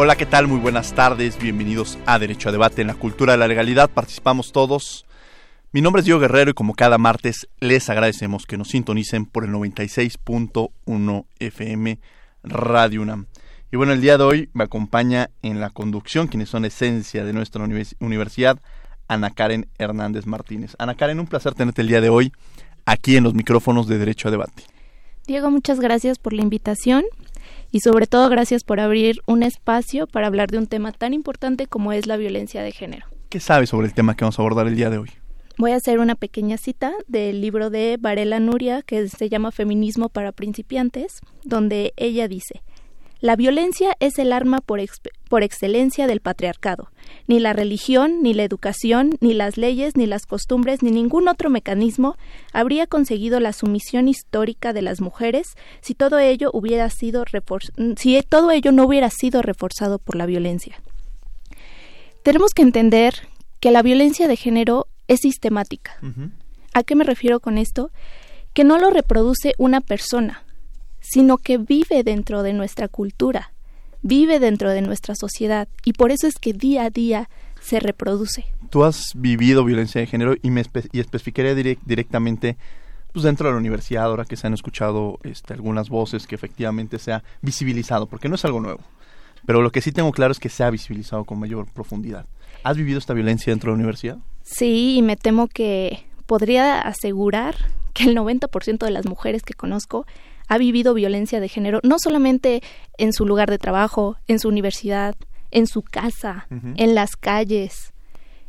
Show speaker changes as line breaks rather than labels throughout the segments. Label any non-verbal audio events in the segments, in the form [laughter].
Hola, ¿qué tal? Muy buenas tardes. Bienvenidos a Derecho a Debate en la Cultura de la Legalidad. Participamos todos. Mi nombre es Diego Guerrero y como cada martes les agradecemos que nos sintonicen por el 96.1 FM Radio UNAM. Y bueno, el día de hoy me acompaña en la conducción, quienes son esencia de nuestra universidad, Ana Karen Hernández Martínez. Ana Karen, un placer tenerte el día de hoy aquí en los micrófonos de Derecho a Debate.
Diego, muchas gracias por la invitación y sobre todo gracias por abrir un espacio para hablar de un tema tan importante como es la violencia de género.
¿Qué sabes sobre el tema que vamos a abordar el día de hoy?
Voy a hacer una pequeña cita del libro de Varela Nuria que se llama Feminismo para principiantes, donde ella dice, la violencia es el arma por, por, excelencia del patriarcado. Ni la religión, ni la educación, ni las leyes, ni las costumbres, ni ningún otro mecanismo habría conseguido la sumisión histórica de las mujeres si todo ello hubiera sido si todo ello no hubiera sido reforzado por la violencia. Tenemos que entender que la violencia de género es sistemática. ¿A qué me refiero con esto? Que no lo reproduce una persona, sino que vive dentro de nuestra cultura, vive dentro de nuestra sociedad y por eso es que día a día se reproduce.
Tú has vivido violencia de género y me y especificaría directamente pues dentro de la universidad, ahora que se han escuchado este, algunas voces que efectivamente se ha visibilizado, porque no es algo nuevo. Pero lo que sí tengo claro es que se ha visibilizado con mayor profundidad. ¿Has vivido esta violencia dentro de la universidad?
Sí, y me temo que podría asegurar que el 90% de las mujeres que conozco ha vivido violencia de género, no solamente en su lugar de trabajo, en su universidad, en su casa, en las calles.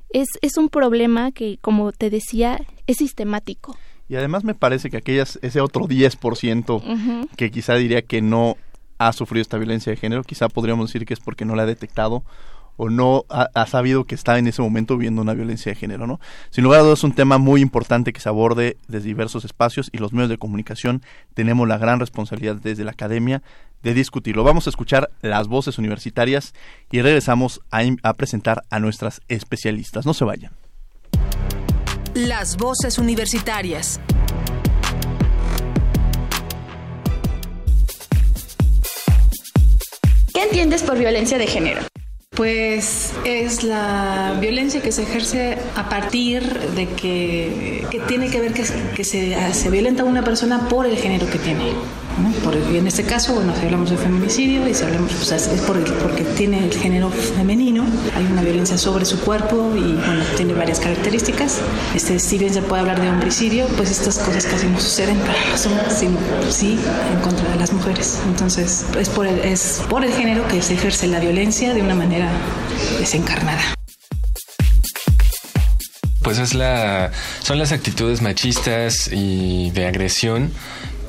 Es, es un problema que, como te decía, es sistemático.
Y además me parece que aquellas, ese otro 10% que quizá diría que no ha sufrido esta violencia de género, quizá podríamos decir que es porque no la ha detectado o no ha, sabido que está en ese momento viviendo una violencia de género, ¿no? Sin lugar a dudas es un tema muy importante que se aborde desde diversos espacios y los medios de comunicación tenemos la gran responsabilidad desde la academia de discutirlo. Vamos a escuchar las voces universitarias y regresamos a, a presentar a nuestras especialistas. No se vayan.
Las voces universitarias.
¿Qué entiendes por violencia de género?
Pues es la violencia que se ejerce a partir de que, tiene que ver que, que se, se violenta a una persona por el género que tiene. Por, en este caso, bueno, si hablamos de feminicidio y si hablamos, es por porque tiene el género femenino, hay una violencia sobre su cuerpo y bueno, tiene varias características. Este, si bien se puede hablar de homicidio, pues estas cosas casi no suceden para sí en contra de las mujeres. Entonces, es por el, es por el género que se ejerce la violencia de una manera desencarnada
pues es la son las actitudes machistas y de agresión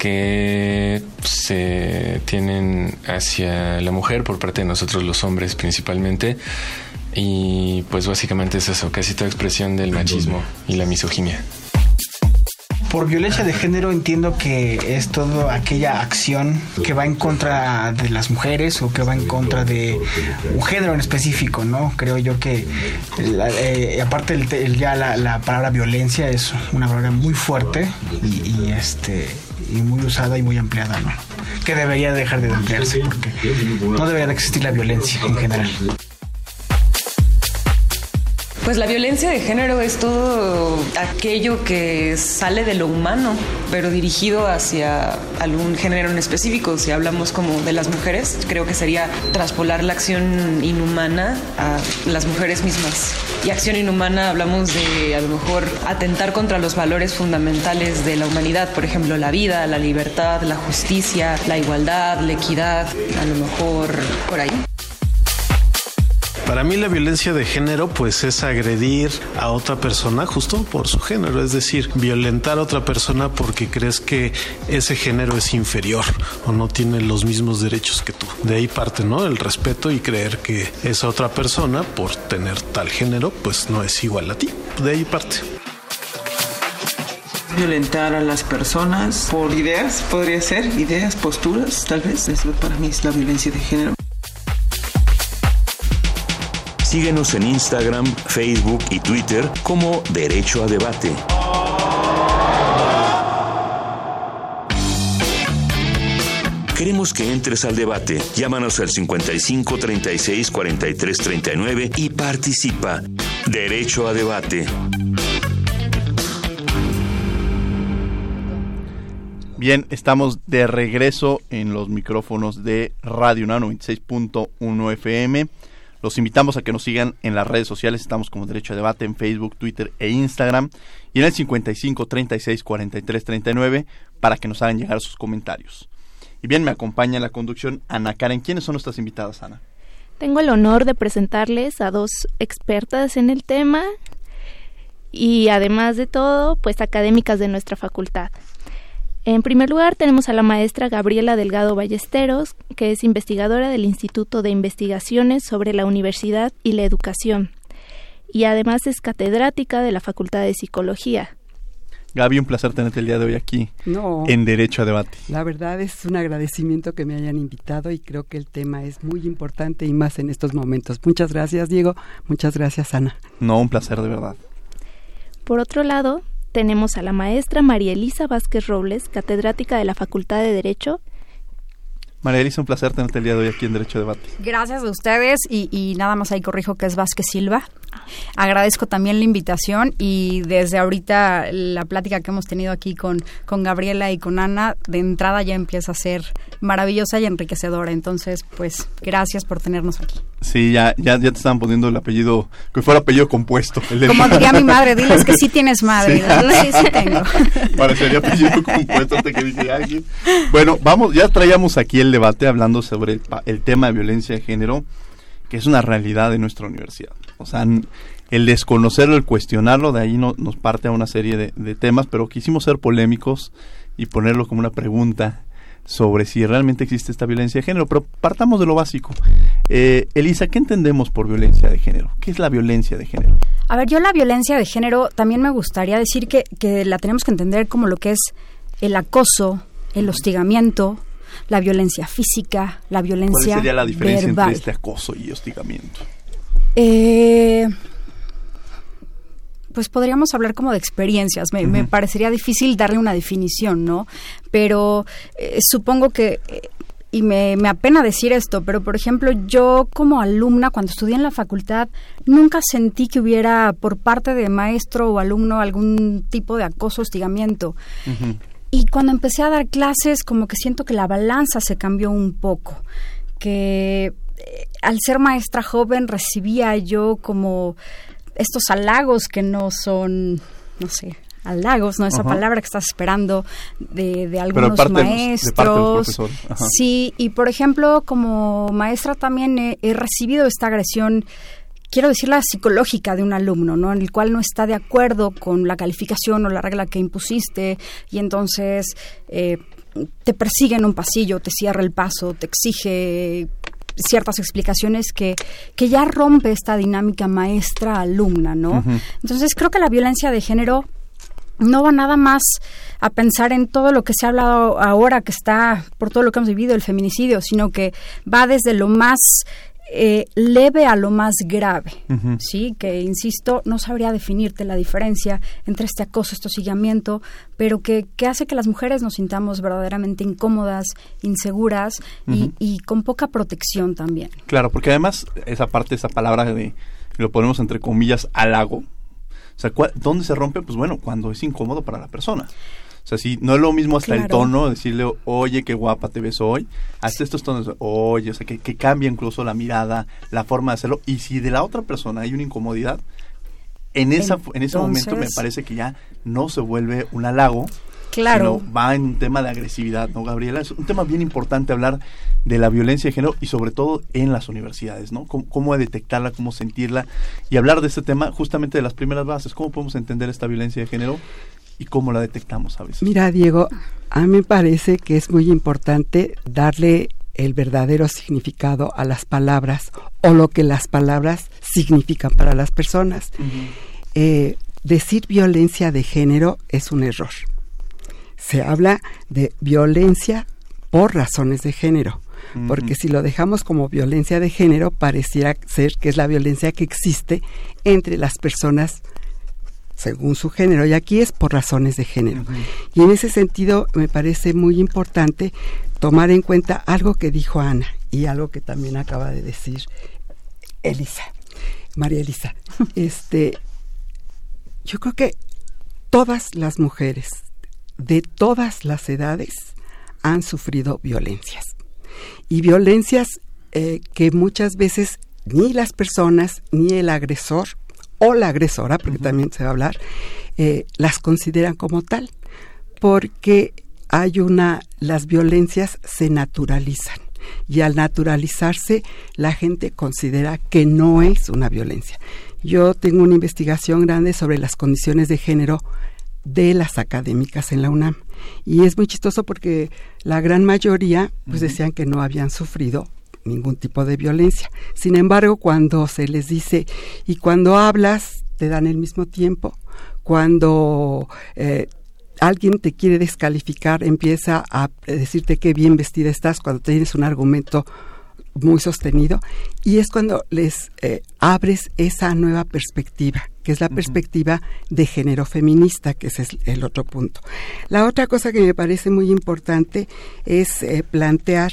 que se tienen hacia la mujer por parte de nosotros los hombres principalmente. Y pues básicamente es eso, casi toda expresión del machismo y la misoginia.
Por violencia de género entiendo que es toda aquella acción que va en contra de las mujeres o que va en contra de un género en específico, ¿no? Creo yo que eh, aparte el, ya la, palabra violencia es una palabra muy fuerte y este y muy usada y muy empleada, ¿no? Que debería dejar de emplearse porque no debería de existir la violencia en general.
Pues la violencia de género es todo aquello que sale de lo humano, pero dirigido hacia algún género en específico. Si hablamos como de las mujeres, creo que sería traspolar la acción inhumana a las mujeres mismas. Y acción inhumana hablamos de a lo mejor atentar contra los valores fundamentales de la humanidad, por ejemplo, la vida, la libertad, la justicia, la igualdad, la equidad, a lo mejor por ahí.
Para mí la violencia de género pues es agredir a otra persona justo por su género, es decir, violentar a otra persona porque crees que ese género es inferior o no tiene los mismos derechos que tú. De ahí parte, ¿no? El respeto y creer que esa otra persona por tener tal género pues no es igual a ti. De ahí parte
violentar a las personas por ideas, podría ser, ideas, posturas, tal vez. Eso para mí es la violencia de género.
Síguenos en Instagram, Facebook y Twitter como Derecho a Debate. Queremos que entres al debate. Llámanos al 55 36 43 39 y participa. Derecho a debate.
Bien, estamos de regreso en los micrófonos de Radio Nano 96.1 FM. Los invitamos a que nos sigan en las redes sociales. Estamos como Derecho a Debate en Facebook, Twitter e Instagram. Y en el 55 36 43 39 para que nos hagan llegar sus comentarios. Y bien, me acompaña en la conducción Ana Karen. ¿Quiénes son nuestras invitadas, Ana?
Tengo el honor de presentarles a dos expertas en el tema y además de todo, pues académicas de nuestra facultad. En primer lugar, tenemos a la maestra Gabriela Delgado Ballesteros, que es investigadora del Instituto de Investigaciones sobre la Universidad y la Educación, y además es catedrática de la Facultad de Psicología.
Gaby, un placer tenerte el día de hoy aquí en Derecho a Debate.
La verdad es un agradecimiento que me hayan invitado y creo que el tema es muy importante y más en estos momentos. Muchas gracias, Diego. Muchas gracias, Ana.
No, un placer de verdad.
Por otro lado, tenemos a la maestra María Elisa Vázquez Robles, catedrática de la Facultad de Derecho.
María Elisa, un placer tenerte el día de hoy aquí en Derecho Debate.
Gracias a ustedes y, y nada más ahí corrijo que es Vázquez Silva. Agradezco también la invitación y desde ahorita la plática que hemos tenido aquí con, con Gabriela y con Ana, de entrada ya empieza a ser maravillosa y enriquecedora. Entonces, pues gracias por tenernos aquí.
Sí, ya, ya, ya te estaban poniendo el apellido, que fuera apellido compuesto.
Como diría mi madre, diles que sí tienes madre. Sí, sí, tengo. [laughs]
Parecería apellido compuesto hasta que dije alguien. Bueno, vamos, ya traíamos aquí el debate hablando sobre el, el tema de violencia de género, que es una realidad de nuestra universidad. O sea, el desconocerlo, el cuestionarlo, de ahí no, nos parte a una serie de, de, temas, pero quisimos ser polémicos y ponerlo como una pregunta sobre si realmente existe esta violencia de género. Pero partamos de lo básico. Eh, Elisa, ¿qué entendemos por violencia de género? ¿Qué es la violencia de género?
A ver, yo la violencia de género también me gustaría decir que, que la tenemos que entender como lo que es el acoso, el hostigamiento, la violencia física, la violencia
¿Cuál sería la diferencia
verbal?
entre este acoso y hostigamiento?
Eh, pues podríamos hablar como de experiencias. Me, uh -huh. me, parecería difícil darle una definición, ¿no? Pero eh, supongo que, eh, y me, me, apena decir esto, pero por ejemplo, yo como alumna, cuando estudié en la facultad, nunca sentí que hubiera por parte de maestro o alumno algún tipo de acoso, hostigamiento. Uh -huh. Y cuando empecé a dar clases, como que siento que la balanza se cambió un poco. Que al ser maestra joven recibía yo como estos halagos que no son, no sé, halagos, ¿no? Esa palabra que estás esperando de, de algunos
Pero de
maestros.
De parte de
sí, y por ejemplo, como maestra también he, he, recibido esta agresión, quiero decir la psicológica de un alumno, ¿no? En el cual no está de acuerdo con la calificación o la regla que impusiste y entonces eh, te persigue en un pasillo, te cierra el paso, te exige ciertas explicaciones que, que ya rompe esta dinámica maestra-alumna, ¿no? Uh -huh. Entonces creo que la violencia de género no va nada más a pensar en todo lo que se ha hablado ahora, que está por todo lo que hemos vivido, el feminicidio, sino que va desde lo más eh, leve a lo más grave, uh -huh. sí, que insisto, no sabría definirte la diferencia entre este acoso, este hostigamiento, pero que, que hace que las mujeres nos sintamos verdaderamente incómodas, inseguras uh -huh. y, y, con poca protección también.
Claro, porque además esa parte, esa palabra de lo ponemos entre comillas, halago. O sea, ¿dónde se rompe? Pues bueno, cuando es incómodo para la persona. O sea, si no es lo mismo hasta el tono, decirle, oye, qué guapa te ves hoy, hasta estos tonos, oye, o sea, que, que cambia incluso la mirada, la forma de hacerlo. Y si de la otra persona hay una incomodidad, en, esa, en ese momento me parece que ya no se vuelve un halago,
Claro.
Sino va en un tema de agresividad, ¿no, Gabriela? Es un tema bien importante hablar de la violencia de género y sobre todo en las universidades, ¿no? Cómo, cómo detectarla, cómo sentirla y hablar de este tema justamente de las primeras bases. ¿Cómo podemos entender esta violencia de género y cómo la detectamos a veces?
Mira, Diego, a mí me parece que es muy importante darle el verdadero significado a las palabras o lo que las palabras significan para las personas. Eh, decir violencia de género es un error se habla de violencia por razones de género. Porque si lo dejamos como violencia de género, pareciera ser que es la violencia que existe entre las personas según su género, y aquí es por razones de género. Y en ese sentido me parece muy importante tomar en cuenta algo que dijo Ana y algo que también acaba de decir Elisa, María Elisa. [laughs] Este, yo creo que todas las mujeres, de todas las edades han sufrido violencias. Y violencias eh, que muchas veces ni las personas, ni el agresor o la agresora, porque también se va a hablar, eh, las consideran como tal, porque hay una, las violencias se naturalizan y al naturalizarse la gente considera que no es una violencia. Yo tengo una investigación grande sobre las condiciones de género de las académicas en la UNAM. Y es muy chistoso porque la gran mayoría pues decían que no habían sufrido ningún tipo de violencia. Sin embargo, cuando se les dice y cuando hablas te dan el mismo tiempo, cuando eh, alguien te quiere descalificar, empieza a decirte qué bien vestida estás cuando tienes un argumento muy sostenido y es cuando les eh, abres esa nueva perspectiva que es la perspectiva de género feminista, que ese es el otro punto. La otra cosa que me parece muy importante es eh, plantear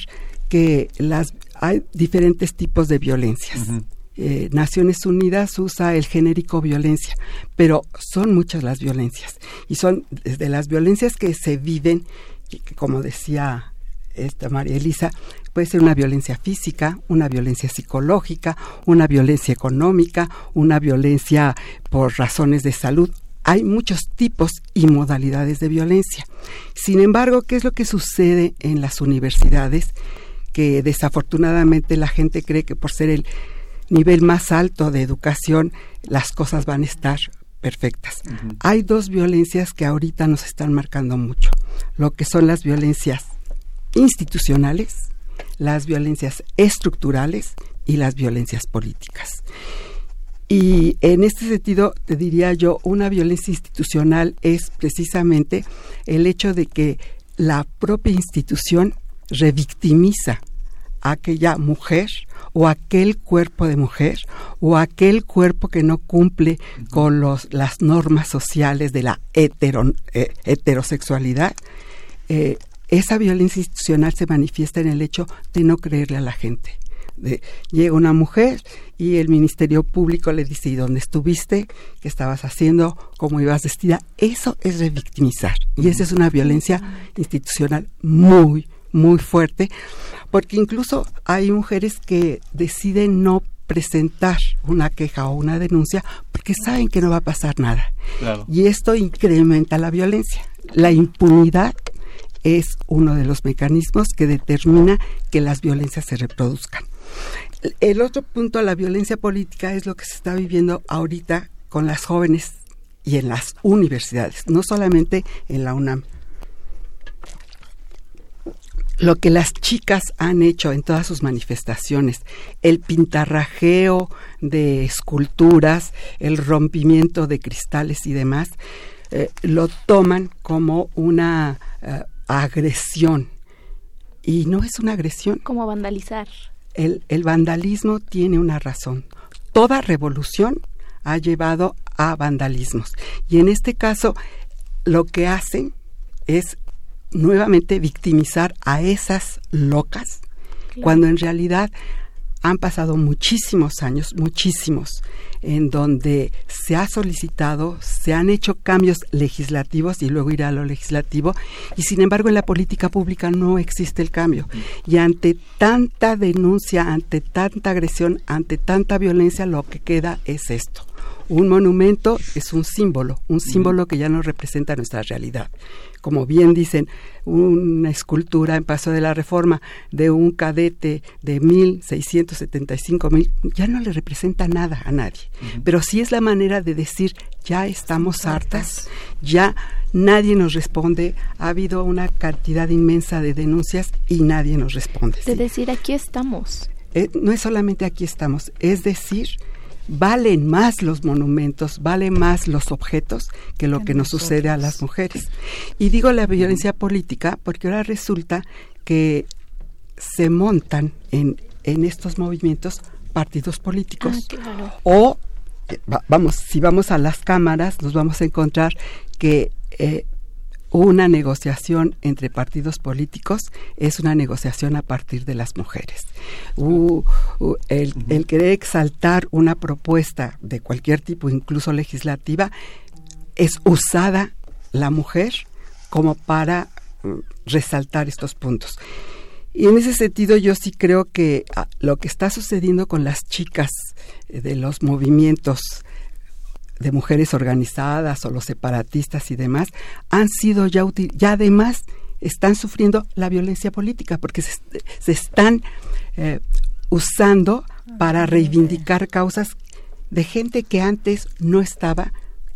que las hay diferentes tipos de violencias. Eh, Naciones Unidas usa el genérico violencia, pero son muchas las violencias y son desde las violencias que se viven, como decía esta María Elisa, puede ser una violencia física, una violencia psicológica, una violencia económica, una violencia por razones de salud. Hay muchos tipos y modalidades de violencia. Sin embargo, ¿qué es lo que sucede en las universidades? Que desafortunadamente la gente cree que por ser el nivel más alto de educación las cosas van a estar perfectas. Hay dos violencias que ahorita nos están marcando mucho, lo que son las violencias institucionales, las violencias estructurales y las violencias políticas. Y en este sentido, te diría yo, una violencia institucional es precisamente el hecho de que la propia institución revictimiza a aquella mujer o aquel cuerpo de mujer o aquel cuerpo que no cumple con los, las normas sociales de la hetero, eh, heterosexualidad, eh, esa violencia institucional se manifiesta en el hecho de no creerle a la gente. De, llega una mujer y el Ministerio Público le dice, ¿y dónde estuviste? ¿Qué estabas haciendo? ¿Cómo ibas vestida? Eso es revictimizar. Y esa es una violencia institucional muy, muy fuerte, porque incluso hay mujeres que deciden no presentar una queja o una denuncia porque saben que no va a pasar nada. Y esto incrementa la violencia. La impunidad es uno de los mecanismos que determina que las violencias se reproduzcan. El otro punto, la violencia política, es lo que se está viviendo ahorita con las jóvenes y en las universidades, no solamente en la UNAM. Lo que las chicas han hecho en todas sus manifestaciones, el pintarrajeo de esculturas, el rompimiento de cristales y demás, eh, lo toman como una eh, agresión. Y no es una agresión.
Como vandalizar.
El, el vandalismo tiene una razón. Toda revolución ha llevado a vandalismos. Y en este caso, lo que hacen es nuevamente victimizar a esas locas, cuando en realidad han pasado muchísimos años, muchísimos, en donde se ha solicitado, se han hecho cambios legislativos y luego irá a lo legislativo, y sin embargo en la política pública no existe el cambio. Y ante tanta denuncia, ante tanta agresión, ante tanta violencia, lo que queda es esto. Un monumento es un símbolo, un símbolo que ya no representa nuestra realidad como bien dicen, una escultura en Paso de la Reforma de un cadete de 1675 mil, ya no le representa nada a nadie. Pero sí es la manera de decir, ya estamos hartas, ya nadie nos responde, ha habido una cantidad inmensa de denuncias y nadie nos responde.
De decir, aquí estamos.
Eh, no es solamente aquí estamos, es decir, valen más los monumentos, valen más los objetos que lo que nos sucede a las mujeres. Y digo la violencia política porque ahora resulta que se montan en, en estos movimientos partidos políticos.
Ah,
o eh, vamos, si vamos a las cámaras nos vamos a encontrar que eh, una negociación entre partidos políticos es una negociación a partir de las mujeres. Uh, uh, el, el, querer exaltar una propuesta de cualquier tipo, incluso legislativa, es usada la mujer como para uh, resaltar estos puntos. Y en ese sentido yo sí creo que ah, lo que está sucediendo con las chicas eh, de los movimientos de mujeres organizadas o los separatistas y demás han sido ya ya además están sufriendo la violencia política porque se, se están eh, usando para reivindicar causas de gente que antes no estaba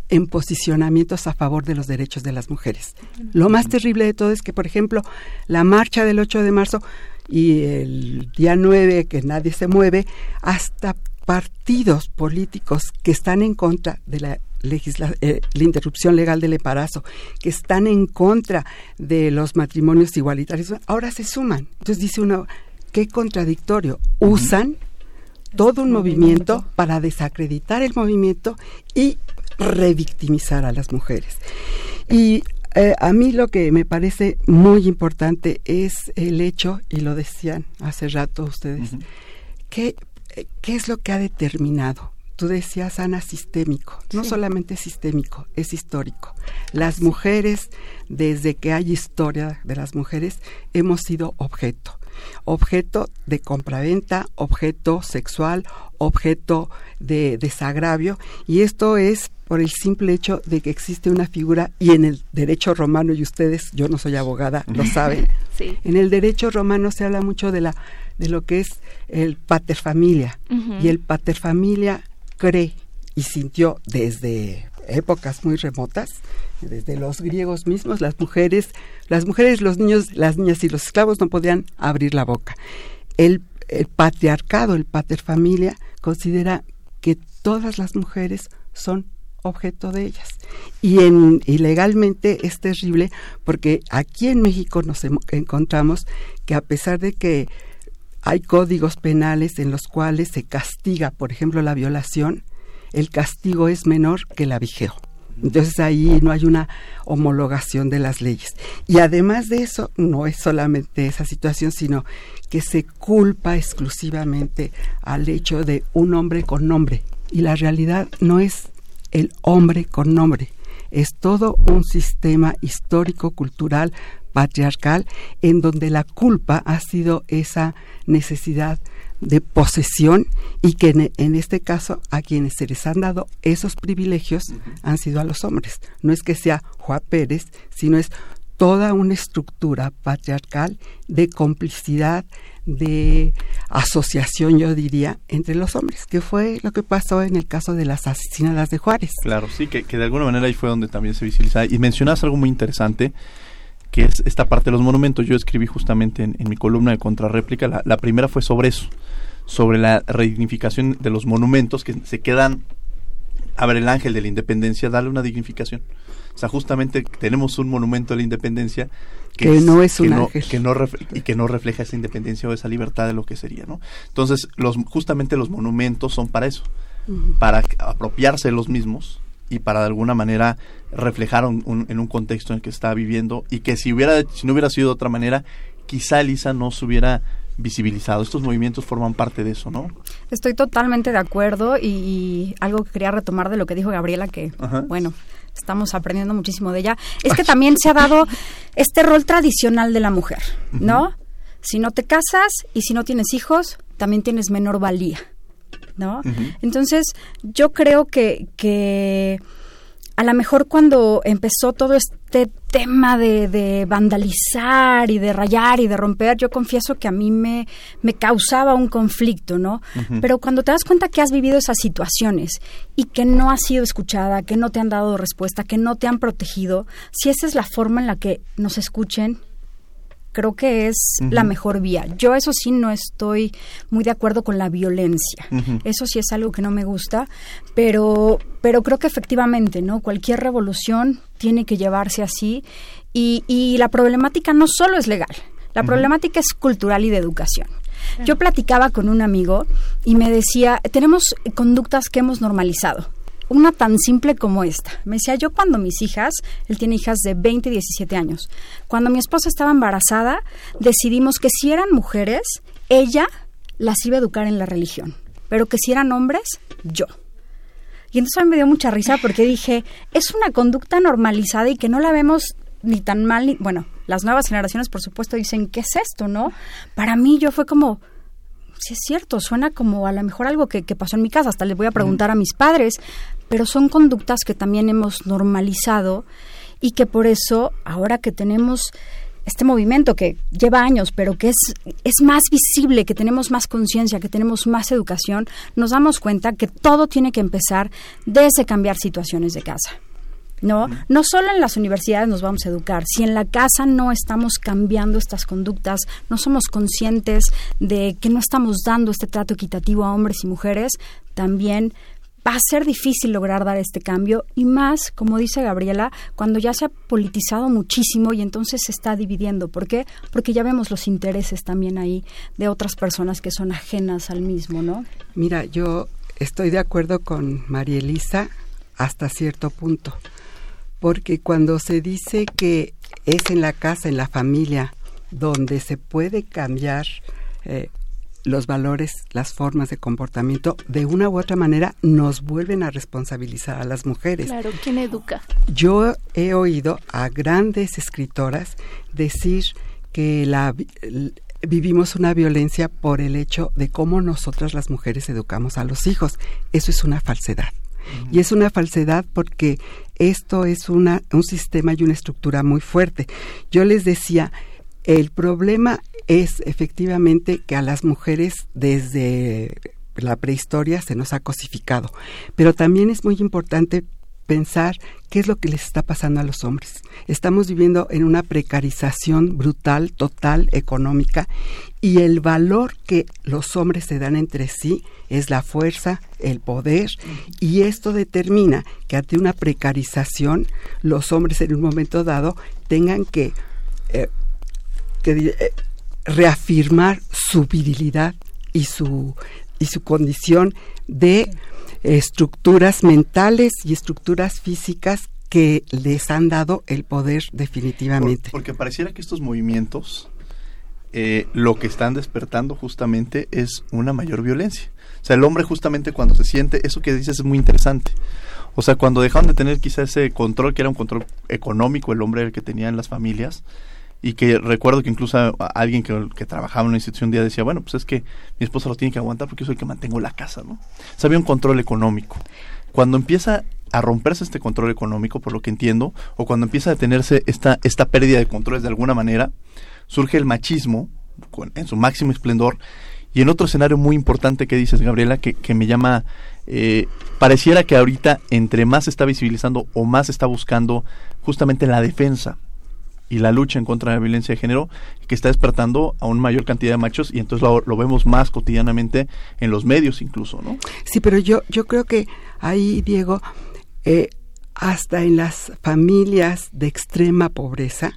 en posicionamientos a favor de los derechos de las mujeres. Lo más terrible de todo es que, por ejemplo, la marcha del 8 de marzo y el día 9, que nadie se mueve, hasta partidos políticos que están en contra de la Legisla eh, la interrupción legal del embarazo, que están en contra de los matrimonios igualitarios, ahora se suman. Entonces dice uno, qué contradictorio. Usan todo un movimiento para desacreditar el movimiento y revictimizar a las mujeres. Y eh, a mí lo que me parece muy importante es el hecho, y lo decían hace rato ustedes, uh -huh. que ¿qué es lo que ha determinado? Tú decías, Ana, sistémico. No sí. solamente sistémico, es histórico. Las mujeres, desde que hay historia de las mujeres, hemos sido objeto. Objeto de compraventa, objeto sexual, objeto de desagravio. Y esto es por el simple hecho de que existe una figura, y en el derecho romano, y ustedes, yo no soy abogada, lo saben, [laughs]
sí.
en el derecho romano se habla mucho de la de lo que es el paterfamilia. Uh -huh. Y el paterfamilia cree y sintió desde épocas muy remotas, desde los griegos mismos, las mujeres, las mujeres, los niños, las niñas y los esclavos no podían abrir la boca. El, el patriarcado, el paterfamilia, considera que todas las mujeres son objeto de ellas. Y, en, y legalmente es terrible porque aquí en México nos encontramos que a pesar de que hay códigos penales en los cuales se castiga, por ejemplo, la violación, el castigo es menor que el avigeo. Entonces ahí no hay una homologación de las leyes. Y además de eso, no es solamente esa situación, sino que se culpa exclusivamente al hecho de un hombre con nombre. Y la realidad no es el hombre con nombre, es todo un sistema histórico, cultural, patriarcal, en donde la culpa ha sido esa necesidad de posesión y que en, en, este caso a quienes se les han dado esos privilegios uh -huh. han sido a los hombres. No es que sea Juan Pérez, sino es toda una estructura patriarcal de complicidad, de asociación, yo diría, entre los hombres, que fue lo que pasó en el caso de las asesinadas de Juárez.
Claro, sí, que, de alguna manera ahí fue donde también se visibiliza. Y mencionas algo muy interesante, que es esta parte de los monumentos. Yo escribí justamente en, en mi columna de contrarréplica, la, la, primera fue sobre eso, sobre la redignificación de los monumentos que se quedan, a ver, el ángel de la independencia, darle una dignificación. O sea, justamente tenemos un monumento a la independencia
que, que es, no es un
que
ángel.
No, que no y que no refleja esa independencia o esa libertad de lo que sería, ¿no? Entonces, los, justamente los monumentos son para eso, uh -huh. para apropiarse de los mismos y para de alguna manera reflejar un, un, en un contexto en el que está viviendo y que si hubiera si no hubiera sido de otra manera quizá Elisa no se hubiera visibilizado. Estos movimientos forman parte de eso, ¿no?
Estoy totalmente de acuerdo y, algo que quería retomar de lo que dijo Gabriela, que bueno, estamos aprendiendo muchísimo de ella, es que también se ha dado este rol tradicional de la mujer, ¿no? Si no te casas y si no tienes hijos, también tienes menor valía, ¿no? Entonces, yo creo que, que a lo mejor cuando empezó todo este tema de, vandalizar y de rayar y de romper, yo confieso que a mí me, me causaba un conflicto, ¿no? Pero cuando te das cuenta que has vivido esas situaciones y que no has sido escuchada, que no te han dado respuesta, que no te han protegido, si esa es la forma en la que nos escuchen creo que es la mejor vía. Yo eso sí no estoy muy de acuerdo con la violencia. Eso sí es algo que no me gusta, pero pero creo que efectivamente, ¿no? Cualquier revolución tiene que llevarse así y, y la problemática no solo es legal, la problemática es cultural y de educación. Yo platicaba con un amigo y me decía, tenemos conductas que hemos normalizado una tan simple como esta. Me decía, yo cuando mis hijas, él tiene hijas de 20 y 17 años, cuando mi esposa estaba embarazada, decidimos que si eran mujeres, ella las iba a educar en la religión, pero que si eran hombres, yo. Y entonces a mí me dio mucha risa porque dije, es una conducta normalizada y que no la vemos ni tan mal, ni, bueno, las nuevas generaciones por supuesto dicen, ¿qué es esto, no? Para mí yo fue como, sí es cierto, suena como a lo mejor algo que, que pasó en mi casa, hasta le voy a preguntar a mis padres, pero son conductas que también hemos normalizado y que por eso, ahora que tenemos este movimiento que lleva años, pero que es, es más visible, que tenemos más conciencia, que tenemos más educación, nos damos cuenta que todo tiene que empezar desde cambiar situaciones de casa. ¿no? No solo en las universidades nos vamos a educar, si en la casa no estamos cambiando estas conductas, no somos conscientes de que no estamos dando este trato equitativo a hombres y mujeres, también va a ser difícil lograr dar este cambio y más, como dice Gabriela, cuando ya se ha politizado muchísimo y entonces se está dividiendo. ¿Por qué? Porque ya vemos los intereses también ahí de otras personas que son ajenas al mismo, ¿no?
Mira, yo estoy de acuerdo con María Elisa hasta cierto punto, porque cuando se dice que es en la casa, en la familia, donde se puede cambiar eh, los valores, las formas de comportamiento, de una u otra manera nos vuelven a responsabilizar a las mujeres.
Claro, ¿quién educa?
Yo he oído a grandes escritoras decir que la, vivimos una violencia por el hecho de cómo nosotras las mujeres educamos a los hijos. Eso es una falsedad. Y es una falsedad porque esto es una, un sistema y una estructura muy fuerte. Yo les decía, el problema es efectivamente que a las mujeres desde la prehistoria se nos ha cosificado, pero también es muy importante pensar qué es lo que les está pasando a los hombres. Estamos viviendo en una precarización brutal, total, económica, y el valor que los hombres se dan entre sí es la fuerza, el poder, y esto determina que ante una precarización los hombres en un momento dado tengan que, eh, que eh, reafirmar su virilidad y su, y su condición de estructuras mentales y estructuras físicas que les han dado el poder definitivamente.
porque pareciera que estos movimientos eh, lo que están despertando justamente es una mayor violencia. O sea, el hombre justamente cuando se siente, eso que dices es muy interesante. O sea, cuando dejaron de tener quizá ese control, que era un control económico, el hombre el que tenía en las familias, y que recuerdo que incluso alguien que, trabajaba en una institución un día decía, bueno, pues es que mi esposa lo tiene que aguantar porque yo soy el que mantengo la casa, ¿no? O había un control económico. Cuando empieza a romperse este control económico, por lo que entiendo, o cuando empieza a detenerse esta, esta pérdida de controles de alguna manera, surge el machismo en su máximo esplendor. Y en otro escenario muy importante que dices, Gabriela, que, que me llama, eh, pareciera que ahorita entre más se está visibilizando o más se está buscando justamente la defensa y la lucha en contra de la violencia de género que está despertando a una mayor cantidad de machos y entonces lo, vemos más cotidianamente en los medios incluso, ¿no?
Sí, pero yo, yo creo que ahí, Diego, eh, hasta en las familias de extrema pobreza,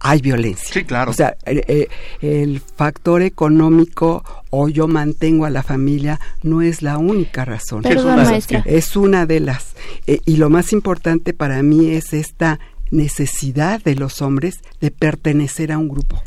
hay violencia.
Sí, claro.
O sea, eh, eh, el factor económico o yo mantengo a la familia no es la única razón.
es, una
es una de las. y lo más importante para mí es esta necesidad de los hombres de pertenecer a un grupo.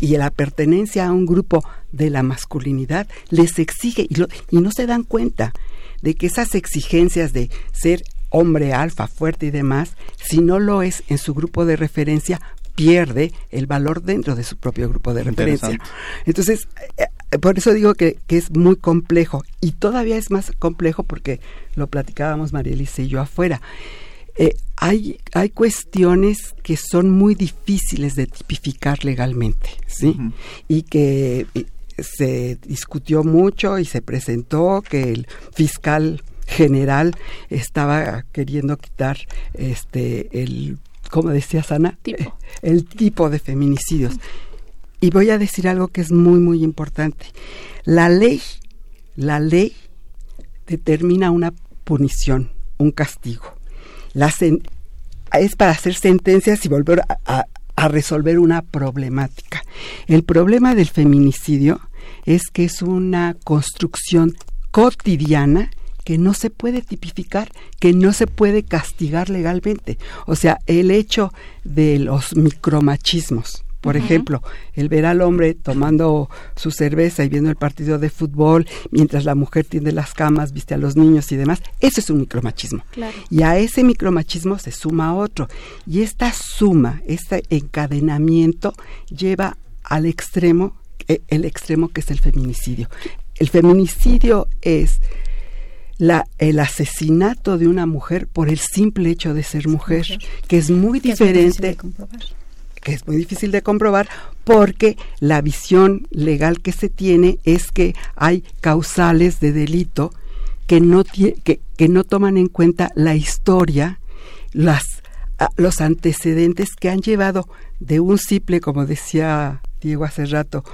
Y la pertenencia a un grupo de la masculinidad les exige, y, y no se dan cuenta de que esas exigencias de ser hombre alfa, fuerte y demás, si no lo es en su grupo de referencia, pierde el valor dentro de su propio grupo de referencia. Entonces, eh, por eso digo que, es muy complejo y todavía es más complejo porque lo platicábamos María Elisa y yo afuera. Eh, hay, hay cuestiones que son muy difíciles de tipificar legalmente, ¿sí? Y que se discutió mucho y se presentó que el fiscal general estaba queriendo quitar este el como decía Sana
tipo.
el tipo de feminicidios. Y voy a decir algo que es muy muy importante. La ley la ley determina una punición un castigo es para hacer sentencias y volver a, a resolver una problemática el problema del feminicidio es que es una construcción cotidiana que no se puede tipificar, que no se puede castigar legalmente. O sea, el hecho de los micromachismos, por ejemplo, el ver al hombre tomando su cerveza y viendo el partido de fútbol mientras la mujer tiende las camas, viste a los niños y demás, eso es un micromachismo. Y a ese micromachismo se suma otro. Y esta suma, este encadenamiento lleva al extremo, eh, el extremo que es el feminicidio. El feminicidio es la, el asesinato de una mujer por el simple hecho de ser mujer, que es muy diferente que es muy difícil de comprobar porque la visión legal que se tiene es que hay causales de delito que no, que, que no toman en cuenta la historia, las, los antecedentes que han llevado de un simple, como decía Diego hace rato,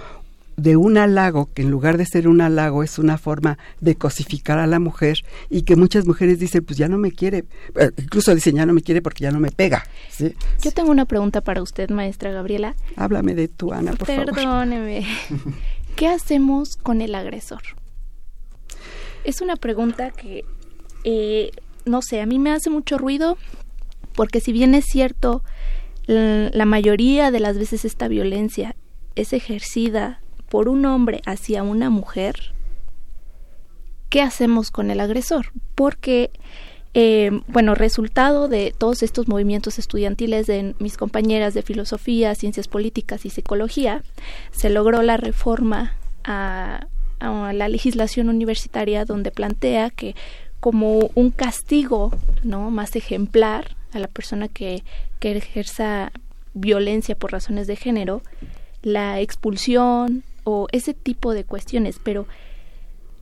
de un halago, que en lugar de ser un halago es una forma de cosificar a la mujer y que muchas mujeres dicen, pues ya no me quiere, eh, incluso dicen, ya no me quiere porque ya no me pega. ¿sí?
Yo tengo una pregunta para usted, maestra Gabriela.
Háblame de tu Ana, por
favor. Perdóneme. [laughs] ¿Qué hacemos con el agresor? Es una pregunta que, eh, no sé, a mí me hace mucho ruido porque si bien es cierto, la mayoría de las veces esta violencia es ejercida por un hombre hacia una mujer, ¿qué hacemos con el agresor? Porque, eh, bueno, resultado de todos estos movimientos estudiantiles de mis compañeras de filosofía, ciencias políticas y psicología, se logró la reforma a, la legislación universitaria donde plantea que como un castigo no más ejemplar a la persona que, que ejerza violencia por razones de género, la expulsión, o ese tipo de cuestiones, pero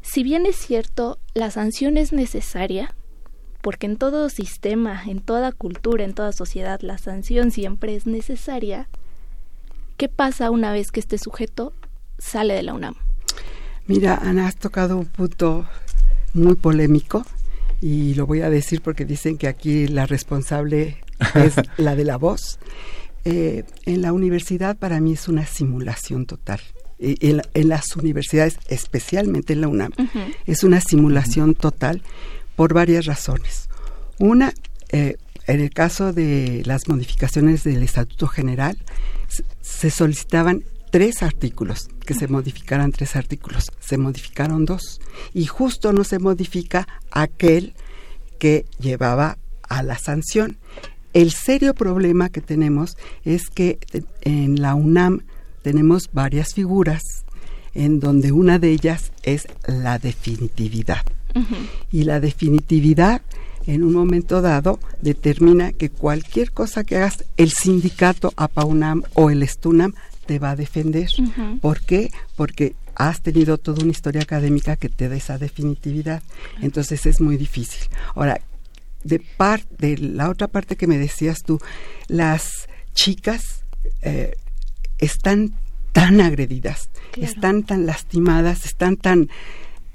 si bien es cierto, la sanción es necesaria, porque en todo sistema, en toda cultura, en toda sociedad, la sanción siempre es necesaria, ¿qué pasa una vez que este sujeto sale de la UNAM?
Mira, Ana, has tocado un punto muy polémico y lo voy a decir porque dicen que aquí la responsable [laughs] es la de la voz. Eh, en la universidad para mí es una simulación total en, las universidades, especialmente en la UNAM, es una simulación total por varias razones. Una, eh, en el caso de las modificaciones del Estatuto General, se solicitaban tres artículos, que se modificaran tres artículos. Se modificaron dos. Y justo no se modifica aquel que llevaba a la sanción. El serio problema que tenemos es que en la UNAM tenemos varias figuras en donde una de ellas es la definitividad. Y la definitividad en un momento dado determina que cualquier cosa que hagas, el sindicato APAUNAM o el STUNAM te va a defender. ¿Por qué? Porque has tenido toda una historia académica que te da esa definitividad. Entonces es muy difícil. Ahora, de, parte de la otra parte que me decías tú, las chicas eh, están tan agredidas, están tan lastimadas, están tan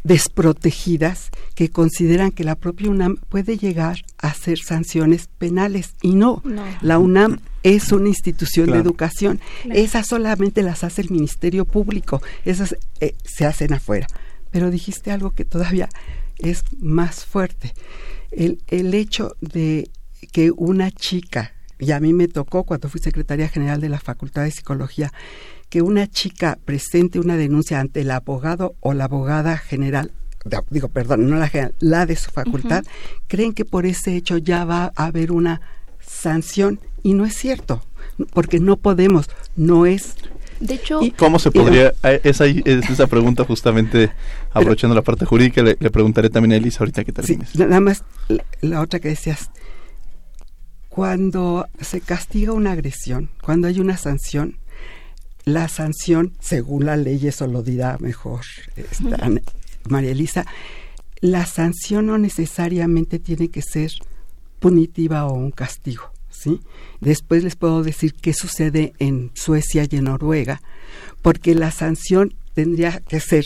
desprotegidas que consideran que la propia UNAM puede llegar a hacer sanciones penales. Y no, la UNAM es una institución de educación, esas solamente las hace el Ministerio Público, esas eh, se hacen afuera. Pero dijiste algo que todavía es más fuerte, el, el hecho de que una chica y a mí me tocó cuando fui secretaria general de la Facultad de Psicología, que una chica presente una denuncia ante el abogado o la abogada general digo, perdón, no la general, la de su facultad, creen que por ese hecho ya va a haber una sanción y no es cierto, porque no podemos, no es
de hecho,
¿cómo se podría? Esa es esa pregunta justamente aprovechando la parte jurídica. Le, preguntaré también a Elisa ahorita que termines.
Sí, nada más la, otra que decías. Cuando se castiga una agresión, cuando hay una sanción, la sanción, según la ley, eso lo dirá mejor María Elisa, la sanción no necesariamente tiene que ser punitiva o un castigo. ¿Sí? Después les puedo decir qué sucede en Suecia y en Noruega, porque la sanción tendría que ser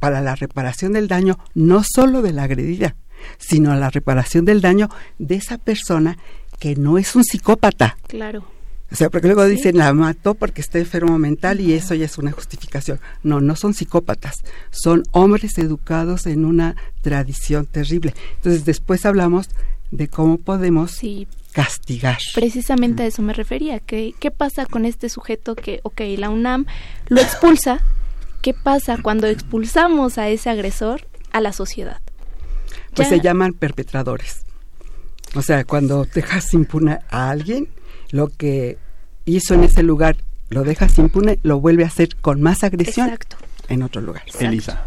para la reparación del daño no solo de la agredida, sino la reparación del daño de esa persona que no es un psicópata.
Claro.
O sea, porque luego dicen la mató porque está enfermo mental y eso ya es una justificación. No, no son psicópatas, son hombres educados en una tradición terrible. Entonces después hablamos de cómo podemos castigar.
Precisamente a eso me refería. ¿Qué, ¿Qué pasa con este sujeto que, ok, la UNAM lo expulsa? ¿Qué pasa cuando expulsamos a ese agresor a la sociedad?
Pues se llaman perpetradores. O sea, cuando dejas impune a alguien, lo que hizo en ese lugar lo dejas impune, lo vuelve a hacer con más agresión en otro lugar.
Elisa.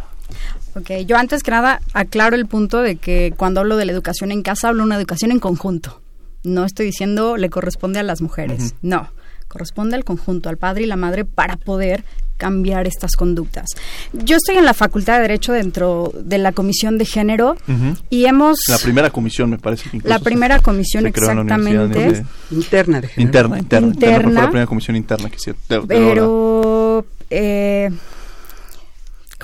Ok, yo antes que nada aclaro el punto de que cuando hablo de la educación en casa, hablo de una educación en conjunto. No estoy diciendo le corresponde a las mujeres, no corresponde al conjunto, al padre y la madre, para poder cambiar estas conductas. Yo estoy en la Facultad de Derecho dentro de la Comisión de Género y hemos...
La primera comisión, me parece que
La primera comisión, exactamente.
interna
de género. Interna, interna. interna. la primera comisión interna que
Pero... Eh,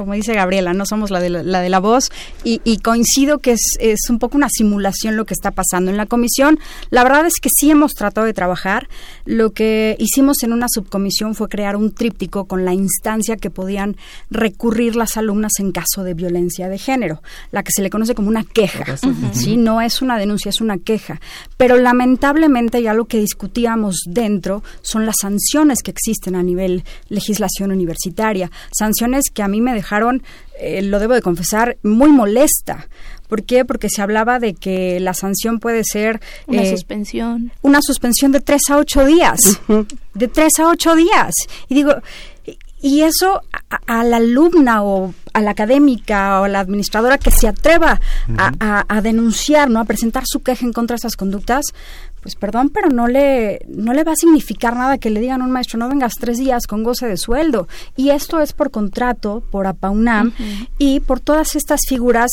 como dice Gabriela, no somos la de la, de la voz, y, coincido que es, es, un poco una simulación lo que está pasando en la comisión. La verdad es que sí hemos tratado de trabajar. Lo que hicimos en una subcomisión fue crear un tríptico con la instancia que podían recurrir las alumnas en caso de violencia de género, la que se le conoce como una queja. ¿sí? No es una denuncia, es una queja. Pero lamentablemente ya lo que discutíamos dentro son las sanciones que existen a nivel legislación universitaria, sanciones que a mí me dejaron, eh, lo debo de confesar, muy molesta. ¿Por qué? Porque se hablaba de que la sanción puede ser...
Una eh, suspensión.
Una suspensión de tres a ocho días. De tres a ocho días. Y digo, y eso a, la alumna o a la académica o a la administradora que se atreva a, a, denunciar, ¿no? A presentar su queja en contra de esas conductas, pues perdón, pero no le, no le va a significar nada que le digan a un maestro, no vengas tres días con goce de sueldo. Y esto es por contrato, por APAUNAM y por todas estas figuras